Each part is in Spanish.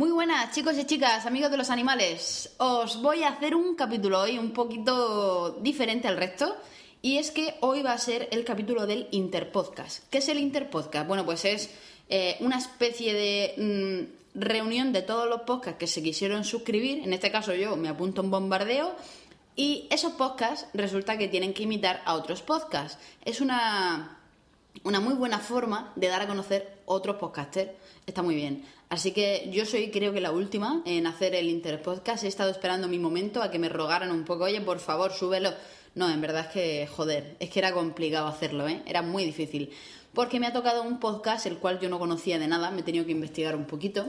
Muy buenas chicos y chicas, amigos de los animales. Os voy a hacer un capítulo hoy un poquito diferente al resto. Y es que hoy va a ser el capítulo del Interpodcast. ¿Qué es el Interpodcast? Bueno, pues es eh, una especie de mm, reunión de todos los podcasts que se quisieron suscribir. En este caso yo me apunto un bombardeo. Y esos podcasts resulta que tienen que imitar a otros podcasts. Es una, una muy buena forma de dar a conocer otros podcasters. Está muy bien. Así que yo soy creo que la última en hacer el Interpodcast. He estado esperando mi momento a que me rogaran un poco, oye, por favor, súbelo. No, en verdad es que, joder, es que era complicado hacerlo, ¿eh? Era muy difícil. Porque me ha tocado un podcast el cual yo no conocía de nada, me he tenido que investigar un poquito.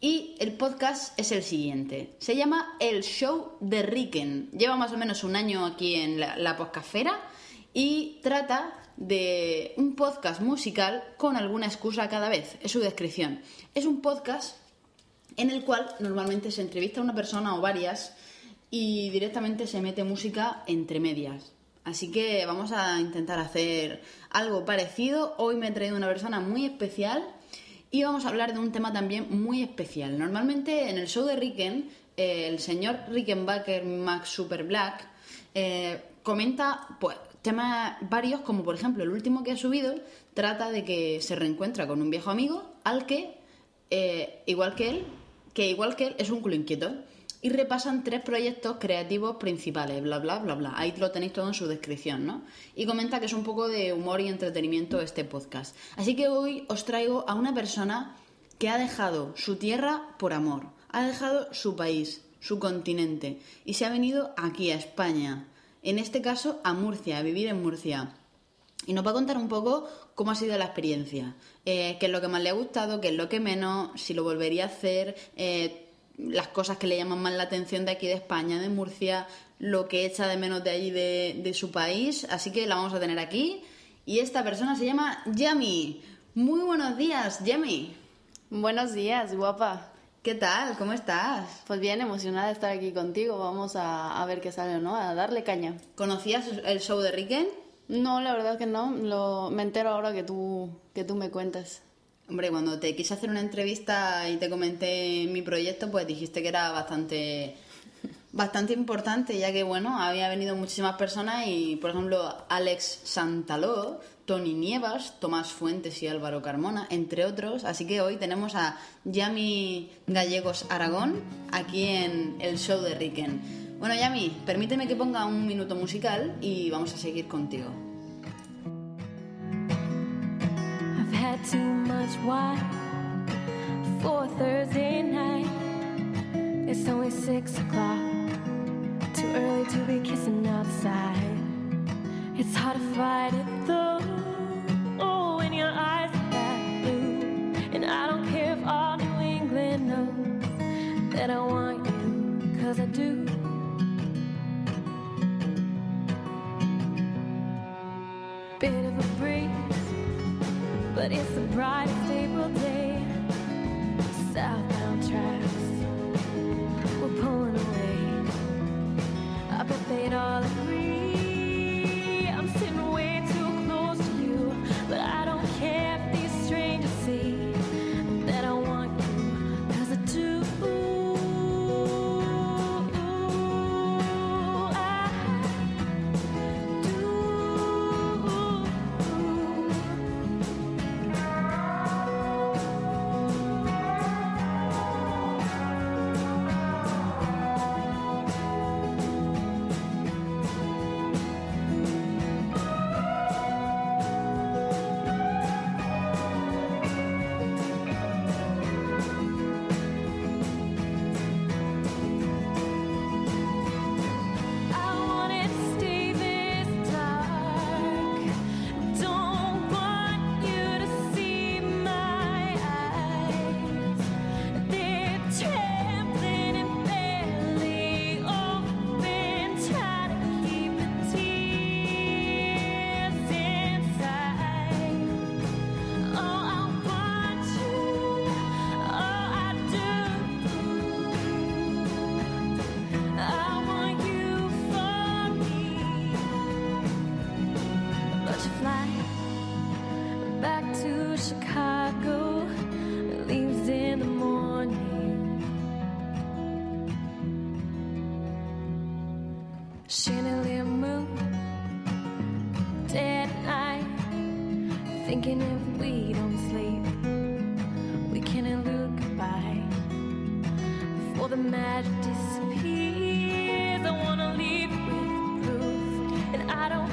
Y el podcast es el siguiente. Se llama El Show de Ricken. Lleva más o menos un año aquí en la, la y trata de un podcast musical con alguna excusa cada vez. Es su descripción. Es un podcast en el cual normalmente se entrevista a una persona o varias y directamente se mete música entre medias. Así que vamos a intentar hacer algo parecido. Hoy me he traído una persona muy especial y vamos a hablar de un tema también muy especial. Normalmente en el show de Ricken, eh, el señor Rickenbacker Max Super Black eh, comenta pues, temas varios, como por ejemplo el último que ha subido, trata de que se reencuentra con un viejo amigo al que, eh, igual que él, que igual que él es un culo inquieto. Y repasan tres proyectos creativos principales, bla, bla, bla, bla. Ahí lo tenéis todo en su descripción, ¿no? Y comenta que es un poco de humor y entretenimiento este podcast. Así que hoy os traigo a una persona que ha dejado su tierra por amor, ha dejado su país, su continente, y se ha venido aquí a España en este caso a Murcia, a vivir en Murcia. Y nos va a contar un poco cómo ha sido la experiencia, eh, qué es lo que más le ha gustado, qué es lo que menos, si lo volvería a hacer, eh, las cosas que le llaman más la atención de aquí de España, de Murcia, lo que echa de menos de allí de, de su país. Así que la vamos a tener aquí. Y esta persona se llama Yami. Muy buenos días, Yami. Buenos días, guapa. ¿Qué tal? ¿Cómo estás? Pues bien, emocionada de estar aquí contigo. Vamos a, a ver qué sale, ¿no? A darle caña. ¿Conocías el show de Ricken? No, la verdad que no. Lo, me entero ahora que tú, que tú me cuentas. Hombre, cuando te quise hacer una entrevista y te comenté mi proyecto, pues dijiste que era bastante bastante importante, ya que bueno, había venido muchísimas personas y, por ejemplo, Alex Santaló, Tony Nievas, Tomás Fuentes y Álvaro Carmona, entre otros. Así que hoy tenemos a Yami Gallegos Aragón aquí en el show de Ricken. Bueno, Yami, permíteme que ponga un minuto musical y vamos a seguir contigo. It's hard to fight it though. Oh, when your eyes are that blue. And I don't care if all New England knows that I want you, cause I do.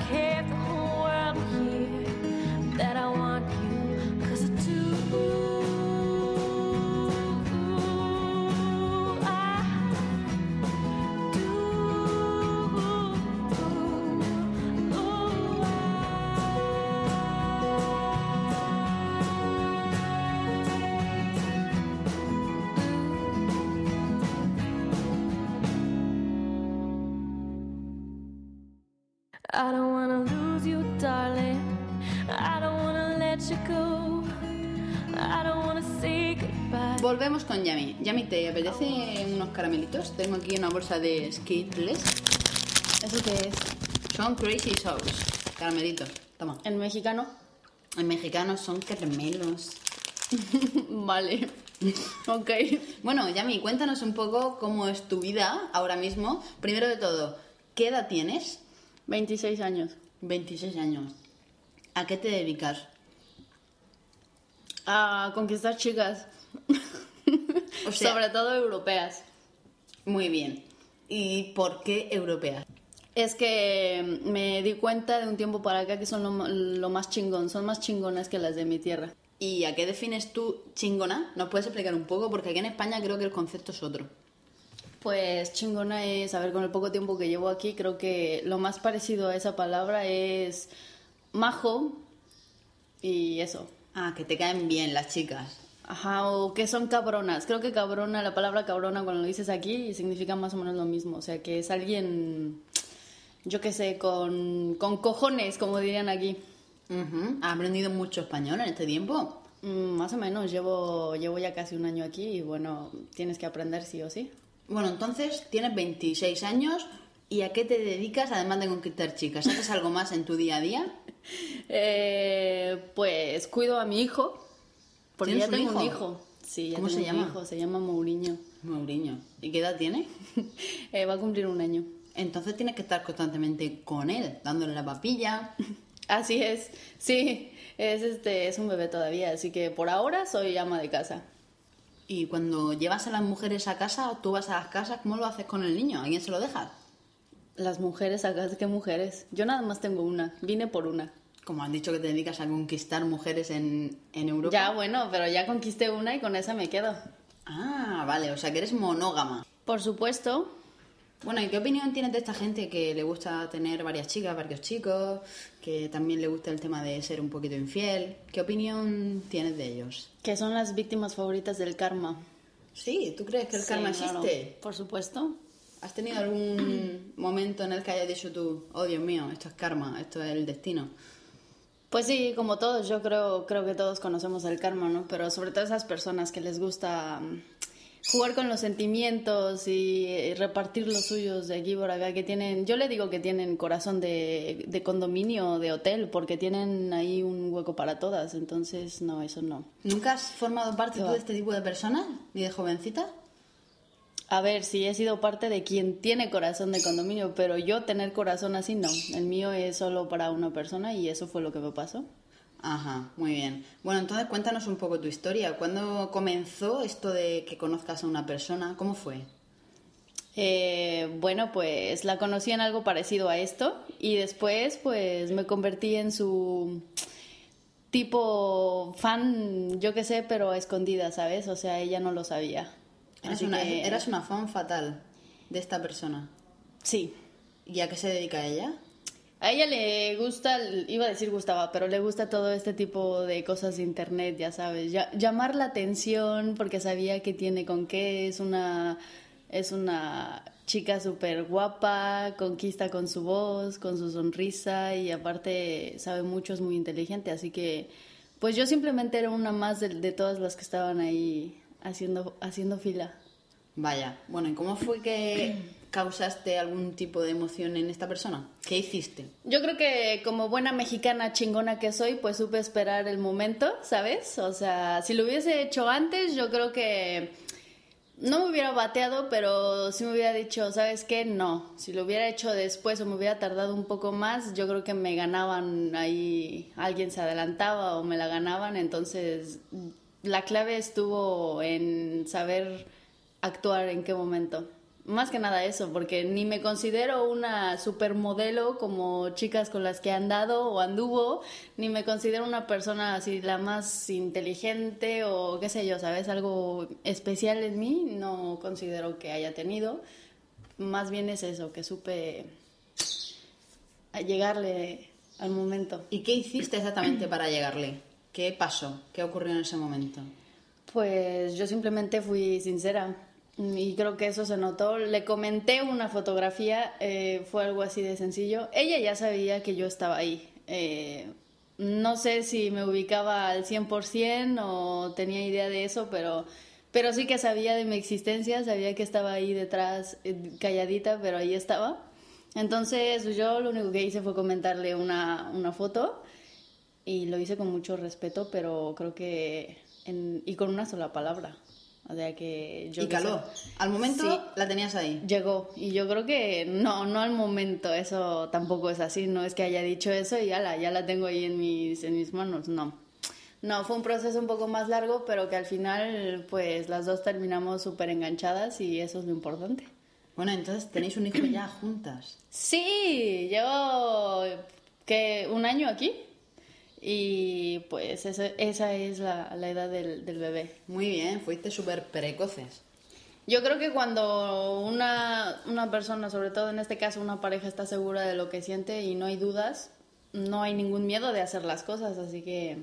kept ¿te apetece unos caramelitos? Tengo aquí una bolsa de Skittles. ¿Eso qué es? Son Crazy Sauce. Caramelitos. Toma. ¿En mexicano? En mexicano son caramelos. Vale. ok. Bueno, Yami, cuéntanos un poco cómo es tu vida ahora mismo. Primero de todo, ¿qué edad tienes? 26 años. 26 años. ¿A qué te dedicas? A conquistar chicas. O sea- Sobre todo europeas. Muy bien. ¿Y por qué europea? Es que me di cuenta de un tiempo para acá que son lo, lo más chingón, son más chingonas que las de mi tierra. ¿Y a qué defines tú chingona? ¿Nos puedes explicar un poco? Porque aquí en España creo que el concepto es otro. Pues chingona es, a ver, con el poco tiempo que llevo aquí, creo que lo más parecido a esa palabra es majo y eso. Ah, que te caen bien las chicas. Ajá, o que son cabronas. Creo que cabrona, la palabra cabrona cuando lo dices aquí significa más o menos lo mismo. O sea, que es alguien, yo qué sé, con, con cojones, como dirían aquí. Ujú. ¿Has aprendido mucho español en este tiempo? Mm, más o menos, llevo, llevo ya casi un año aquí y bueno, tienes que aprender sí o sí. Bueno, entonces tienes 26 años y ¿a qué te dedicas además de conquistar chicas? ¿Haces algo más en tu día a día? Eh, pues cuido a mi hijo, porque ¿Tienes ya tengo un hijo? Sí, ya ¿Cómo tengo se un llama? hijo, se llama Mourinho. Mauriño. ¿Y qué edad tiene? Eh, va a cumplir un año. Entonces tienes que estar constantemente con él, dándole la papilla. Así es, sí, es este, es un bebé todavía, así que por ahora soy ama de casa. Y cuando llevas a las mujeres a casa o tú vas a las casas, ¿cómo lo haces con el niño? ¿A quién se lo dejas? Las mujeres acá, ¿qué mujeres? Yo nada más tengo una, vine por una. Como has dicho que te dedicas a conquistar mujeres en, en Europa. Ya, bueno, pero ya conquisté una y con esa me quedo. Ah, vale, o sea que eres monógama. Por supuesto, Bueno, ¿y qué opinión tienes de esta gente que le gusta tener varias chicas, varios chicos, que también le gusta el tema de ser un poquito infiel? ¿Qué opinión tienes de ellos? que son las víctimas favoritas del karma. Sí, ¿tú crees que el Sí, karma claro, existe? Por supuesto. ¿Has tenido algún momento en el que hayas dicho tú, oh Dios mío, esto es karma, esto es el destino? Pues sí, como todos, yo creo, creo que todos conocemos el karma, ¿no? Pero sobre todo esas personas que les gusta mm, jugar con los sentimientos y eh, repartir los suyos de aquí por acá, que tienen, yo le digo que tienen corazón de, de condominio, de hotel, porque tienen ahí un hueco para todas, entonces no, eso no. ¿Nunca has formado parte ¿Qué tú de este tipo de personas, ni de jovencita? A ver, sí he sido parte de quien tiene corazón de condominio, pero yo tener corazón así no. El mío es solo para una persona y eso fue lo que me pasó. Ajá, muy bien. Bueno, entonces cuéntanos un poco tu historia. ¿Cuándo comenzó esto de que conozcas a una persona? ¿Cómo fue? Eh, bueno, pues la conocí en algo parecido a esto y después pues me convertí en su tipo fan, yo qué sé, pero a escondida, ¿sabes? O sea, ella no lo sabía. Eras una, que- eras una fan fatal de esta persona. Sí. ¿Y a qué se dedica ella? A ella le gusta, iba a decir gustaba, pero le gusta todo este tipo de cosas de internet, ya sabes, Ya- llamar la atención porque sabía que tiene con qué, es una, es una chica súper guapa, conquista con su voz, con su sonrisa y aparte sabe mucho, es muy inteligente, así que pues yo simplemente era una más de, de todas las que estaban ahí haciendo, haciendo fila. Vaya, bueno, ¿y cómo fue que causaste algún tipo de emoción en esta persona? ¿Qué hiciste? Yo creo que como buena mexicana chingona que soy, pues supe esperar el momento, ¿sabes? O sea, si lo hubiese hecho antes, yo creo que no me hubiera bateado, pero sí me hubiera dicho, ¿sabes qué? No. Si lo hubiera hecho después o me hubiera tardado un poco más, yo creo que me ganaban ahí, alguien se adelantaba o me la ganaban. Entonces, la clave estuvo en saber actuar en qué momento. Más que nada eso, porque ni me considero una supermodelo como chicas con las que he andado o anduvo, ni me considero una persona así la más inteligente o qué sé yo, ¿sabes? Algo especial en mí, no considero que haya tenido. Más bien es eso, que supe llegarle al momento. ¿Y qué hiciste exactamente para llegarle? ¿Qué pasó? ¿Qué ocurrió en ese momento? Pues yo simplemente fui sincera y creo que eso se notó. Le comenté una fotografía, eh, fue algo así de sencillo. Ella ya sabía que yo estaba ahí. Eh, no sé si me ubicaba al 100% o tenía idea de eso, pero, pero sí que sabía de mi existencia, sabía que estaba ahí detrás, eh, calladita, pero ahí estaba. Entonces yo lo único que hice fue comentarle una, una foto y lo hice con mucho respeto, pero creo que... En, y con una sola palabra. O sea que yo y caló. Al momento Sí. la tenías ahí. Llegó y yo creo que no, no al momento, eso tampoco es así, no es que haya dicho eso y ya la, ya la tengo ahí en mis, en mis manos, no. No, fue un proceso un poco más largo, pero que al final pues las dos terminamos súper enganchadas y eso es lo importante. Bueno, entonces tenéis un hijo ya juntas. Sí, llevo que un año aquí y pues esa, esa es la, la edad del, del bebé. Muy bien, fuiste súper precoces. Yo creo que cuando una, una persona, sobre todo en este caso una pareja, está segura de lo que siente y no hay dudas, no hay ningún miedo de hacer las cosas, así que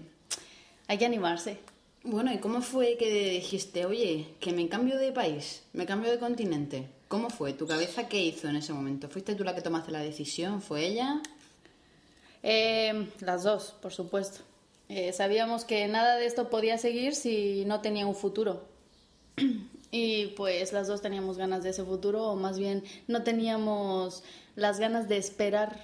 hay que animarse. Bueno, ¿y cómo fue que dijiste, oye, que me cambio de país, me cambio de continente? ¿Cómo fue? ¿Tu cabeza qué hizo en ese momento? ¿Fuiste tú la que tomaste la decisión? ¿Fue ella? Eh, las dos, por supuesto. Eh, sabíamos que nada de esto podía seguir si no tenía un futuro. Y pues las dos teníamos ganas de ese futuro, o más bien no teníamos las ganas de esperar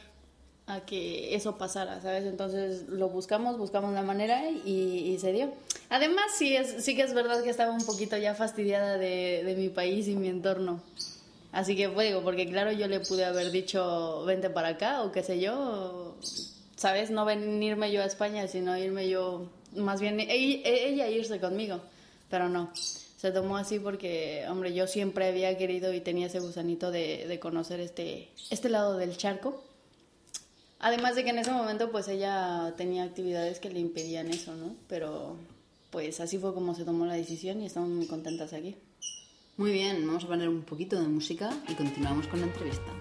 a que eso pasara, ¿sabes? Entonces lo buscamos, buscamos la manera y, y se dio. Además, sí, es, sí que es verdad que estaba un poquito ya fastidiada de, de mi país y mi entorno. Así que fue, digo, porque claro, yo le pude haber dicho, vente para acá, o qué sé yo, ¿sabes? No venirme yo a España, sino irme yo, más bien e- ella irse conmigo, pero no. Se tomó así porque, hombre, yo siempre había querido y tenía ese gusanito de, de conocer este, este lado del charco. Además de que en ese momento pues ella tenía actividades que le impedían eso, ¿no? Pero pues así fue como se tomó la decisión y estamos muy contentas aquí. Muy bien, vamos a poner un poquito de música y continuamos con la entrevista.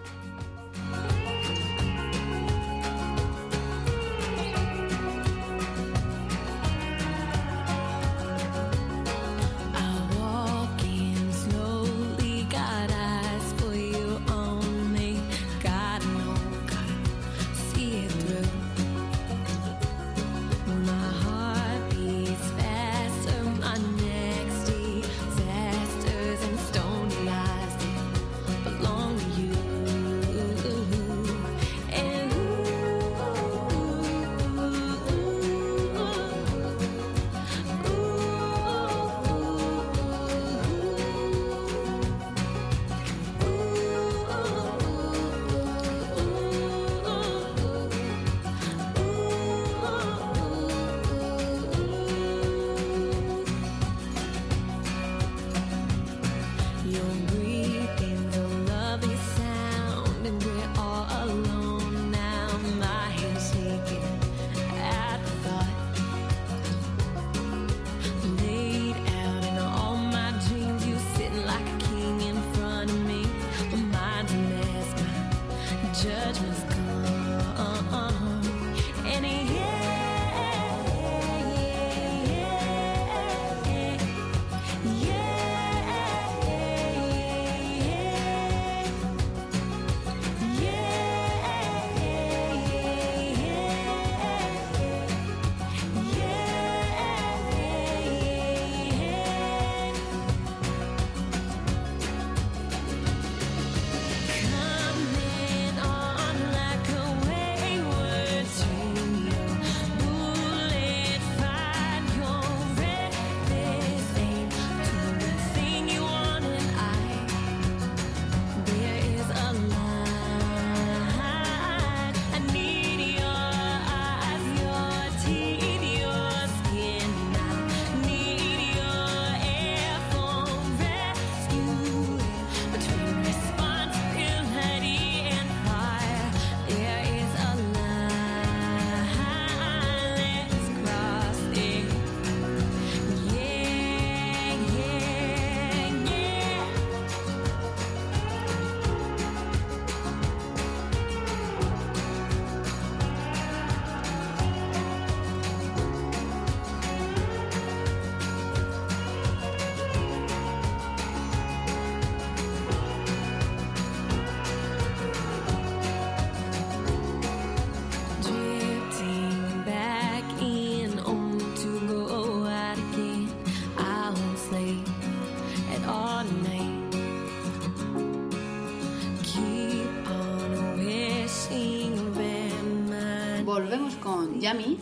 Volvemos con Yami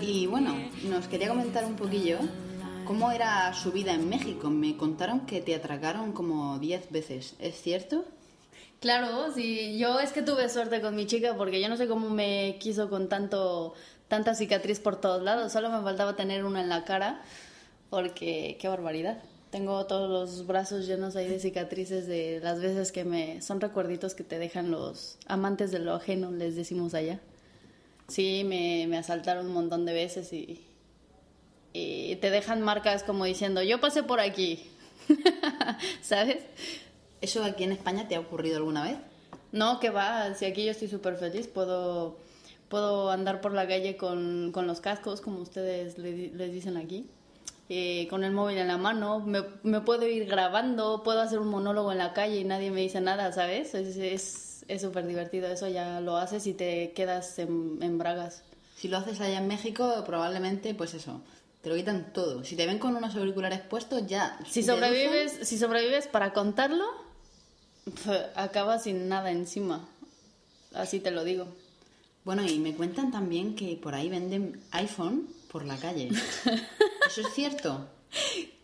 y bueno, nos quería comentar un poquillo cómo era su vida en México. Me contaron que te atracaron como 10 veces, ¿es cierto? Claro, sí, yo es que tuve suerte con mi chica porque yo no sé cómo me quiso con tanto tanta cicatriz por todos lados, solo me faltaba tener una en la cara porque qué barbaridad. Tengo todos los brazos llenos ahí de cicatrices de las veces que me son recuerditos que te dejan los amantes de lo ajeno, les decimos allá. Sí, me, me asaltaron un montón de veces y, y te dejan marcas como diciendo, yo pasé por aquí, ¿sabes? ¿Eso aquí en España te ha ocurrido alguna vez? No, que va, si aquí yo estoy súper feliz, puedo, puedo andar por la calle con, con los cascos, como ustedes le les dicen aquí, eh, con el móvil en la mano, me, me puedo ir grabando, puedo hacer un monólogo en la calle y nadie me dice nada, ¿sabes? Es es- es súper divertido, eso ya lo haces y te quedas en, en bragas. Si lo haces allá en México, probablemente, pues eso, te lo quitan todo. Si te ven con unos auriculares puestos, ya. Si sobrevives, si sobrevives para contarlo, acabas sin nada encima, así te lo digo. Bueno, y me cuentan también que por ahí venden iPhone por la calle. ¿Eso es cierto?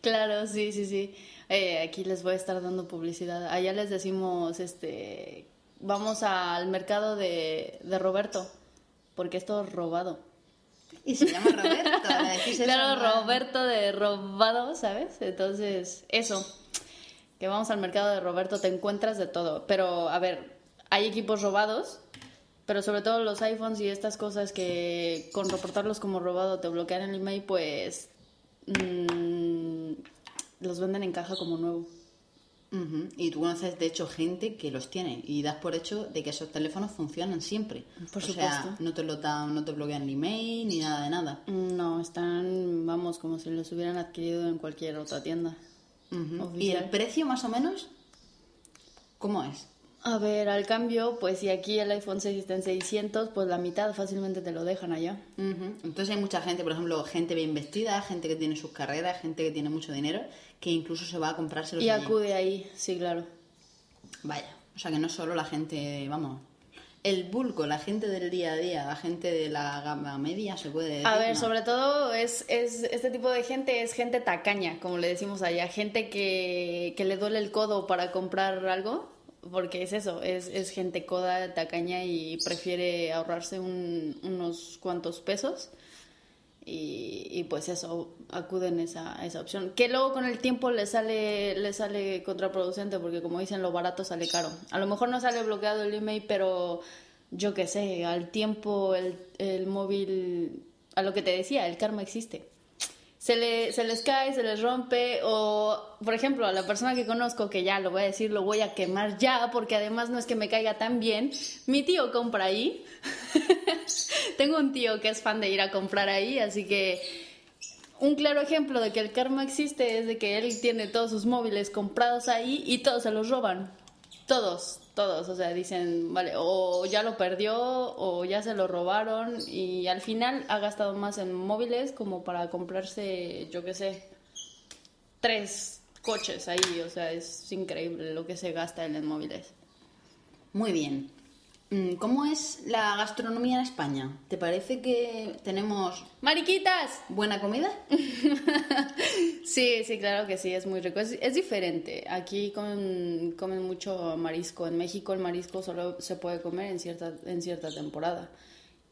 Claro, sí, sí, sí. Eh, aquí les voy a estar dando publicidad. Allá les decimos, este, vamos al mercado de, de Roberto, porque esto es robado. Y se llama Roberto. le decís eso, Claro, ¿no? Roberto de robado, ¿sabes? Entonces, eso, que vamos al mercado de Roberto, te encuentras de todo. Pero, a ver, hay equipos robados, pero sobre todo los iPhones y estas cosas que con reportarlos como robado te bloquean el email, pues mm, los venden en caja como nuevo. Y tú conoces, de hecho, gente que los tiene y das por hecho de que esos teléfonos funcionan siempre. Por o sea, supuesto. no te, lo dan, no te bloquean el email ni nada de nada. No, están, vamos, como si los hubieran adquirido en cualquier otra tienda. ¿Y el precio, más o menos? ¿Cómo es? A ver, al cambio, pues si aquí el iPhone 6 está en 600, pues la mitad fácilmente te lo dejan allá. Entonces hay mucha gente, por ejemplo, gente bien vestida, gente que tiene sus carreras, gente que tiene mucho dinero, que incluso se va a comprárselos Y allí. acude ahí, sí, claro. Vaya, o sea que no solo la gente, vamos, el bulco, la gente del día a día, la gente de la gama media, se puede decir. A ver, ¿no? sobre todo es, es este tipo de gente es gente tacaña, como le decimos allá, gente que, que le duele el codo para comprar algo, porque es eso, es, es gente coda, tacaña y prefiere ahorrarse un- unos cuantos pesos. Y, y pues eso, acuden esa, esa opción. Que luego con el tiempo le sale, le sale contraproducente porque como dicen, lo barato sale caro. A lo mejor no sale bloqueado el email, pero yo qué sé, al tiempo el, el móvil, a lo que te decía, el karma existe. Se, le, se les cae, se les rompe, o por ejemplo, a la persona que conozco, que ya lo voy a decir, lo voy a quemar ya, porque además no es que me caiga tan bien, mi tío compra ahí. Tengo un tío que es fan de ir a comprar ahí, así que un claro ejemplo de que el karma existe es de que él tiene todos sus móviles comprados ahí y todos se los roban. Todos, todos. O sea, dicen, vale, o ya lo perdió o ya se lo robaron y al final ha gastado más en móviles como para comprarse, yo qué sé, tres coches ahí. O sea, es increíble lo que se gasta en móviles. Muy bien. Mm, ¿Cómo es la gastronomía en España? ¿Te parece que tenemos ¡Mariquitas! buena comida? Sí, sí, claro que sí, es muy rico. Es, es diferente. Aquí comen, comen mucho marisco. En México el marisco solo se puede comer en cierta, en cierta temporada.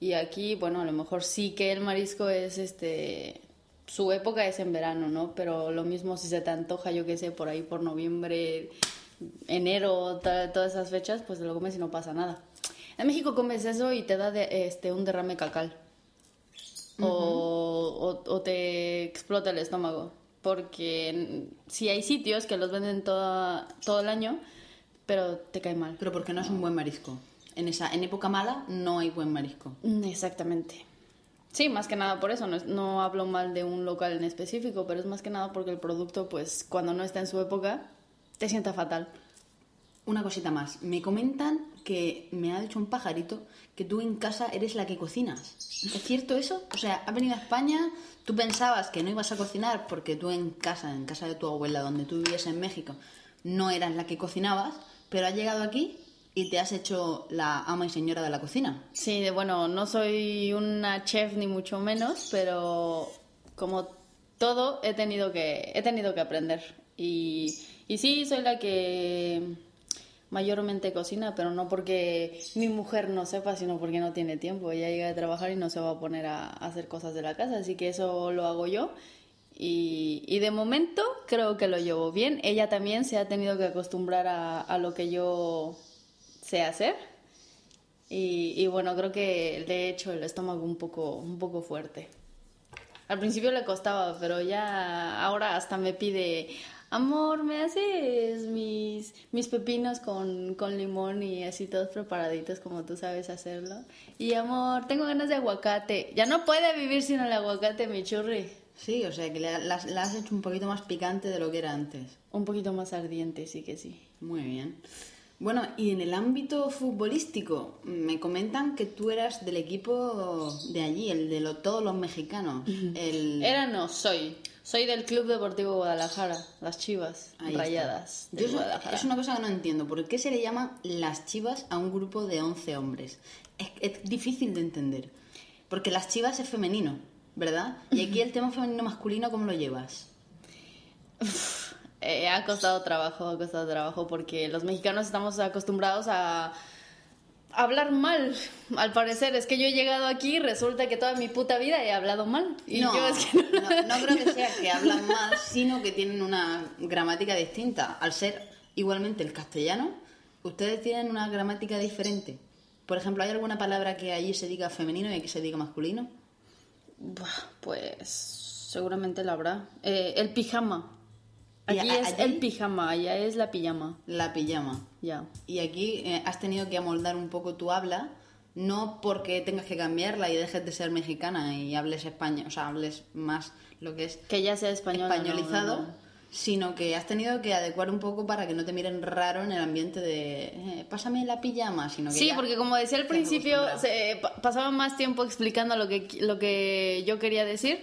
Y aquí, bueno, a lo mejor sí que el marisco es este. Su época es en verano, ¿no? Pero lo mismo si se te antoja, yo qué sé, por ahí por noviembre, enero, todas esas fechas, pues te lo comes y no pasa nada. En México comes eso y te da de- este, un derrame cacal o, o- o te explota el estómago. Porque si hay sitios que los venden toda, todo el año, pero te cae mal. Pero porque no es un buen marisco. En esa en época mala no hay buen marisco. Mm, Exactamente. Sí, más que nada por eso. No, es- no hablo mal de un local en específico, pero es más que nada porque el producto, pues cuando no está en su época, te sienta fatal. Una cosita más. Me comentan que me ha dicho un pajarito que tú en casa eres la que cocinas. ¿Es cierto eso? O sea, has venido a España, tú pensabas que no ibas a cocinar porque tú en casa, en casa de tu abuela, donde tú vivías en México, no eras la que cocinabas, pero has llegado aquí y te has hecho la ama y señora de la cocina. Sí, bueno, no soy una chef ni mucho menos, pero como todo he tenido que, he tenido que aprender. Y, y sí, soy la que mayormente cocina, pero no porque mi mujer no sepa, sino porque no tiene tiempo. Ella llega de trabajar y no se va a poner a, hacer cosas de la casa, así que eso lo hago yo. Y, de momento creo que lo llevo bien. Ella también se ha tenido que acostumbrar a, lo que yo sé hacer. Y, y bueno, creo que le he hecho el estómago un poco, un poco fuerte. Al principio le costaba, pero ya ahora hasta me pide, amor, ¿me haces mis, mis pepinos con, con limón y así todos preparaditos como tú sabes hacerlo? Y amor, tengo ganas de aguacate. Ya no puede vivir sin el aguacate, mi churri. Sí, o sea que la has hecho un poquito más picante de lo que era antes. Un poquito más ardiente, sí que sí. Muy bien. Bueno, y en el ámbito futbolístico, me comentan que tú eras del equipo de allí, el de lo- todos los mexicanos. El... Era no, soy. Soy del Club Deportivo Guadalajara, las Chivas Ahí. Rayadas de Yo Guadalajara. es una cosa que no entiendo. ¿Por qué se le llaman las chivas a un grupo de 11 hombres? Es, es difícil de entender. Porque las chivas es femenino, ¿verdad? Y aquí el tema femenino masculino, ¿cómo lo llevas? Eh, ha costado trabajo, ha costado trabajo porque los mexicanos estamos acostumbrados a hablar mal. Al parecer, es que yo he llegado aquí y resulta que toda mi puta vida he hablado mal. Y no, yo es que no- no, no creo que sea que hablan más, sino que tienen una gramática distinta. Al ser igualmente el castellano, ustedes tienen una gramática diferente. Por ejemplo, ¿hay alguna palabra que allí se diga femenino y aquí se diga masculino? Pues seguramente la habrá. Eh, el pijama. ¿Y Aquí a- es allí? el pijama, allá es la pijama. La pijama. Ya. Y aquí eh, has tenido que amoldar un poco tu habla, no porque tengas que cambiarla y dejes de ser mexicana y hables español, o sea, hables más lo que es Que ya sea español. españolizado, sino que has tenido que adecuar un poco para que no te miren raro en el ambiente de eh, pásame la pijama, sino que Sí, ya porque como decía al principio, se, pa- pasaba más tiempo explicando lo que, lo que yo quería decir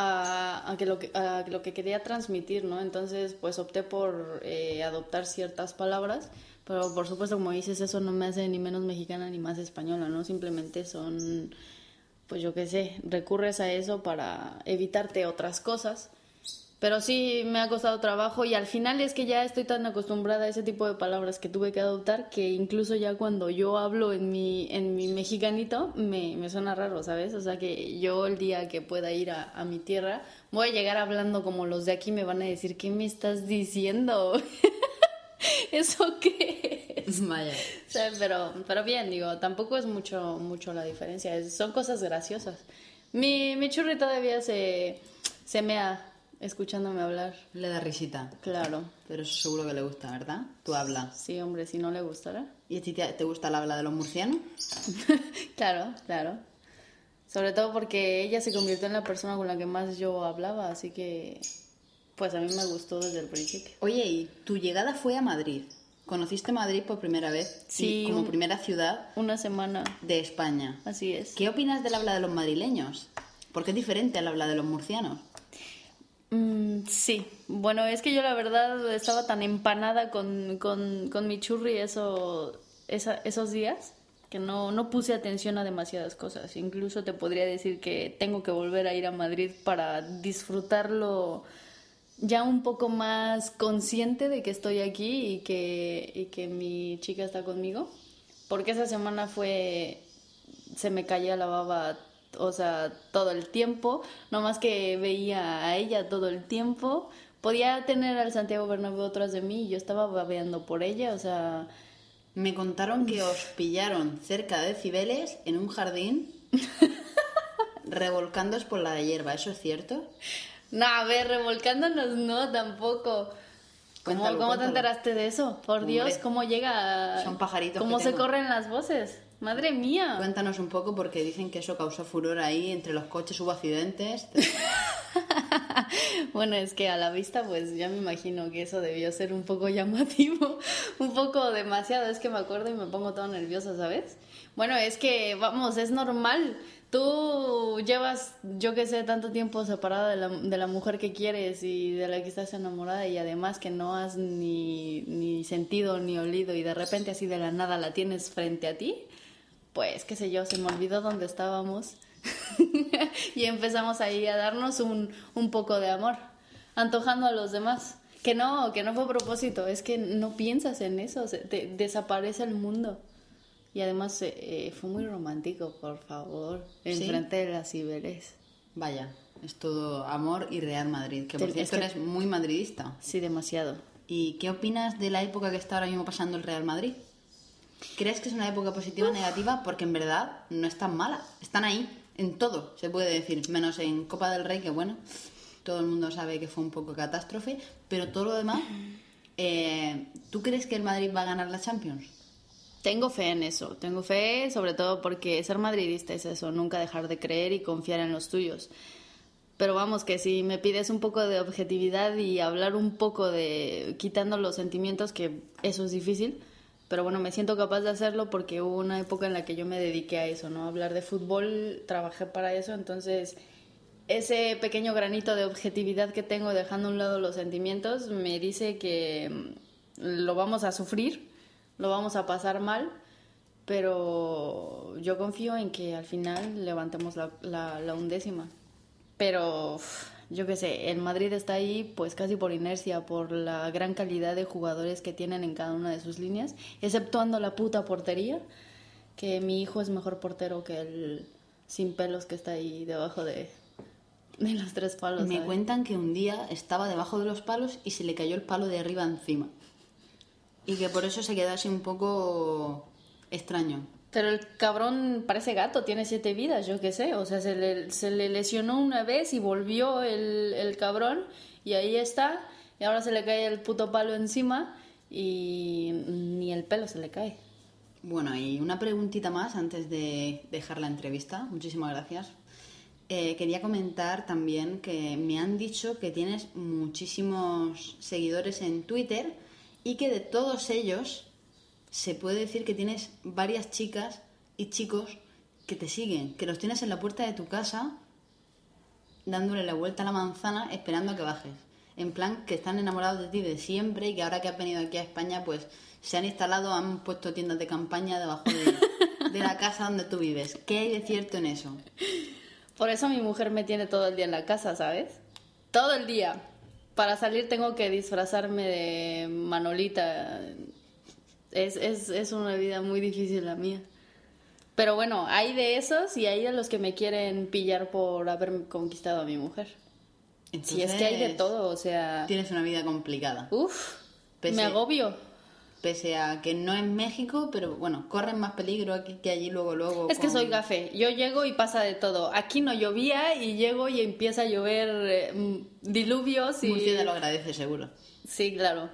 a, a que lo que, a lo que quería transmitir, ¿no? Entonces, pues opté por eh, adoptar ciertas palabras, pero por supuesto, como dices, eso no me hace ni menos mexicana ni más española, ¿no? Simplemente son, pues yo qué sé, recurres a eso para evitarte otras cosas. Pero sí me ha costado trabajo y al final es que ya estoy tan acostumbrada a ese tipo de palabras que tuve que adoptar que incluso ya cuando yo hablo en mi, en mi mexicanito me, me suena raro, ¿sabes? O sea que yo el día que pueda ir a, a mi tierra voy a llegar hablando como los de aquí me van a decir, ¿qué me estás diciendo? ¿Eso qué es? O sea, pero, pero bien, digo, tampoco es mucho, mucho la diferencia, es- son cosas graciosas. Mi, mi churri todavía se, se mea escuchándome hablar. Le da risita. Claro, Pero eso seguro que le gusta, ¿verdad? Tu habla. sí, hombre, si no le gustará. ¿Y a ti te, gusta el habla de los murcianos? claro, claro. Sobre todo porque ella se convirtió en la persona con la que más yo hablaba, así que pues a mí me gustó desde el principio. Oye, y tu llegada fue a Madrid. ¿Conociste Madrid por primera vez? Sí, Y como primera ciudad Una semana, de España. así es. ¿Qué opinas del habla de los madrileños? Porque es diferente al habla de los murcianos. Sí, bueno, es que yo la verdad estaba tan empanada con, con, con mi churri esos días que no, no puse atención a demasiadas cosas. Incluso te podría decir que tengo que volver a ir a Madrid para disfrutarlo ya un poco más consciente de que estoy aquí y que, y que mi chica está conmigo. Porque esa semana fue se me caía la baba, o sea, todo el tiempo, no más que veía a ella todo el tiempo. Podía tener al Santiago Bernabéu atrás de mí y yo estaba babeando por ella, o sea, Me contaron que os pillaron cerca de Cibeles en un jardín revolcándoos por la hierba. ¿Eso es cierto? no, a ver, revolcándonos no, tampoco. ¿Cómo, Cuéntalo, cómo te enteraste de eso? Por Hombre, Dios, ¿cómo llega? a- son pajaritos ¿Cómo se corren las voces? Madre mía. Cuéntanos un poco porque dicen que eso causó furor ahí entre los coches, hubo accidentes. bueno, es que a la vista, pues ya me imagino que eso debió ser un poco llamativo, un poco demasiado. Es que me acuerdo y me pongo todo nerviosa, ¿sabes? Bueno, es que, vamos, es normal. Tú llevas, yo que sé, tanto tiempo separada de la, de la mujer que quieres y de la que estás enamorada y además que no has ni, ni sentido ni olido y de repente así de la nada la tienes frente a ti, pues qué sé yo, se me olvidó dónde estábamos y empezamos ahí a darnos un, un poco de amor, antojando a los demás. Que no, que no fue propósito, es que no piensas en eso, se- te desaparece el mundo. Y además eh, eh, fue muy romántico, por favor, ¿Sí? enfrente de las Cibeles. Vaya, es todo amor y Real Madrid, que por cierto eres muy madridista. Sí, demasiado. ¿Y qué opinas de la época que está ahora mismo pasando el Real Madrid? ¿Crees que es una época positiva o negativa? Porque en verdad no es tan mala. Están ahí, en todo, se puede decir. Menos en Copa del Rey, que bueno, todo el mundo sabe que fue un poco catástrofe. Pero todo lo demás, eh, ¿tú crees que el Madrid va a ganar la Champions? Tengo fe en eso, tengo fe sobre todo porque ser madridista es eso, nunca dejar de creer y confiar en los tuyos. Pero vamos, que si me pides un poco de objetividad y hablar un poco de quitando los sentimientos, que eso es difícil, pero bueno, me siento capaz de hacerlo porque hubo una época en la que yo me dediqué a eso, ¿no? Hablar de fútbol, trabajé para eso, entonces ese pequeño granito de objetividad que tengo dejando a un lado los sentimientos me dice que mm, lo vamos a sufrir, lo vamos a pasar mal, pero yo confío en que al final levantemos la, undécima. Pero yo qué sé, el Madrid está ahí pues casi por inercia, por la gran calidad de jugadores que tienen en cada una de sus líneas, exceptuando la puta portería, que mi hijo es mejor portero que el sin pelos que está ahí debajo de, de los tres palos. Me ¿sabes? cuentan que un día estaba debajo de los palos y se le cayó el palo de arriba encima. Y que por eso se quedó así un poco extraño. Pero el cabrón parece gato, tiene siete vidas, yo qué sé. O sea, se le, se le lesionó una vez y volvió el, el cabrón y ahí está. Y ahora se le cae el puto palo encima y ni el pelo se le cae. Bueno, y una preguntita más antes de dejar la entrevista. Muchísimas gracias. Eh, quería comentar también que me han dicho que tienes muchísimos seguidores en Twitter y que de todos ellos se puede decir que tienes varias chicas y chicos que te siguen, que los tienes en la puerta de tu casa dándole la vuelta a la manzana esperando a que bajes. En plan, que están enamorados de ti de siempre y que ahora que has venido aquí a España, pues se han instalado, han puesto tiendas de campaña debajo de, de la casa donde tú vives. ¿Qué hay de cierto en eso? Por eso mi mujer me tiene todo el día en la casa, ¿sabes? Todo el día. Para salir tengo que disfrazarme de Manolita. Es, es, es una vida muy difícil la mía. Pero bueno, hay de esos y hay de los que me quieren pillar por haber conquistado a mi mujer. Si es que hay de Entonces, todo, o sea... Tienes una vida complicada. Uf, Pese- me agobio. Pese a que no es México, pero bueno, corren más peligro aquí que allí luego, luego. Es que con- soy gafe. Yo llego y pasa de todo. Aquí no llovía y llego y empieza a llover eh, diluvios y... Murcia te lo agradece seguro. Sí, claro.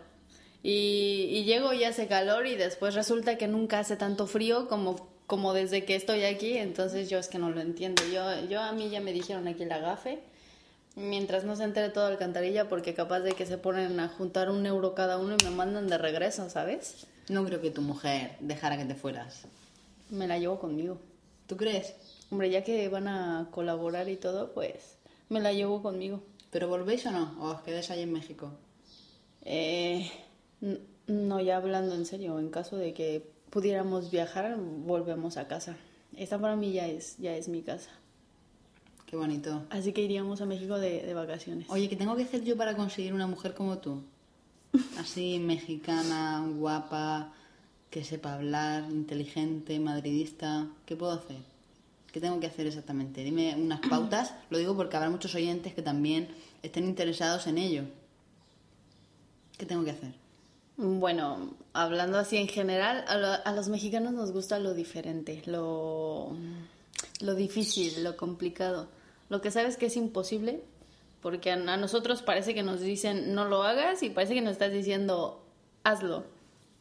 Y, y llego y hace calor y después resulta que nunca hace tanto frío como, como desde que estoy aquí, entonces yo es que no lo entiendo. Yo, yo a mí ya me dijeron aquí la gafe, mientras no se entere toda alcantarilla, porque capaz de que se ponen a juntar un euro cada uno y me mandan de regreso, ¿sabes? No creo que tu mujer dejara que te fueras. Me la llevo conmigo. ¿Tú crees? Hombre, ya que van a colaborar y todo, pues me la llevo conmigo. ¿Pero volvéis o no? ¿O os quedáis ahí en México? Eh, no, ya hablando en serio, en caso de que pudiéramos viajar, volvemos a casa. Esta para mí ya es, ya es mi casa. Qué bonito. Así que iríamos a México de, de vacaciones. Oye, ¿qué tengo que hacer yo para conseguir una mujer como tú? Así, mexicana, guapa, que sepa hablar, inteligente, madridista. ¿Qué puedo hacer? ¿Qué tengo que hacer exactamente? Dime unas pautas. Lo digo porque habrá muchos oyentes que también estén interesados en ello. ¿Qué tengo que hacer? Bueno, hablando así en general, a, los mexicanos nos gusta lo diferente, lo, lo difícil, lo complicado, lo que sabes que es imposible, porque a, a, nosotros parece que nos dicen no lo hagas y parece que nos estás diciendo hazlo.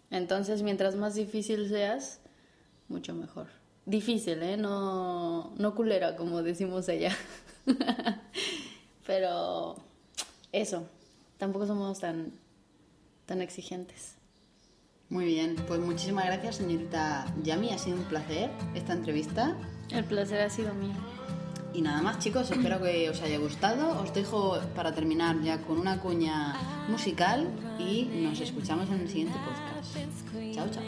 Entonces, mientras más difícil seas, mucho mejor. Difícil, ¿eh? No, no culera, como decimos allá. Pero eso, tampoco somos tan tan exigentes. Muy bien, pues muchísimas gracias señorita Yami, ha sido un placer esta entrevista. El placer ha sido mío. Y nada más chicos, espero que os haya gustado. Os dejo para terminar ya con una cuña musical y nos escuchamos en el siguiente podcast. Chao, chao.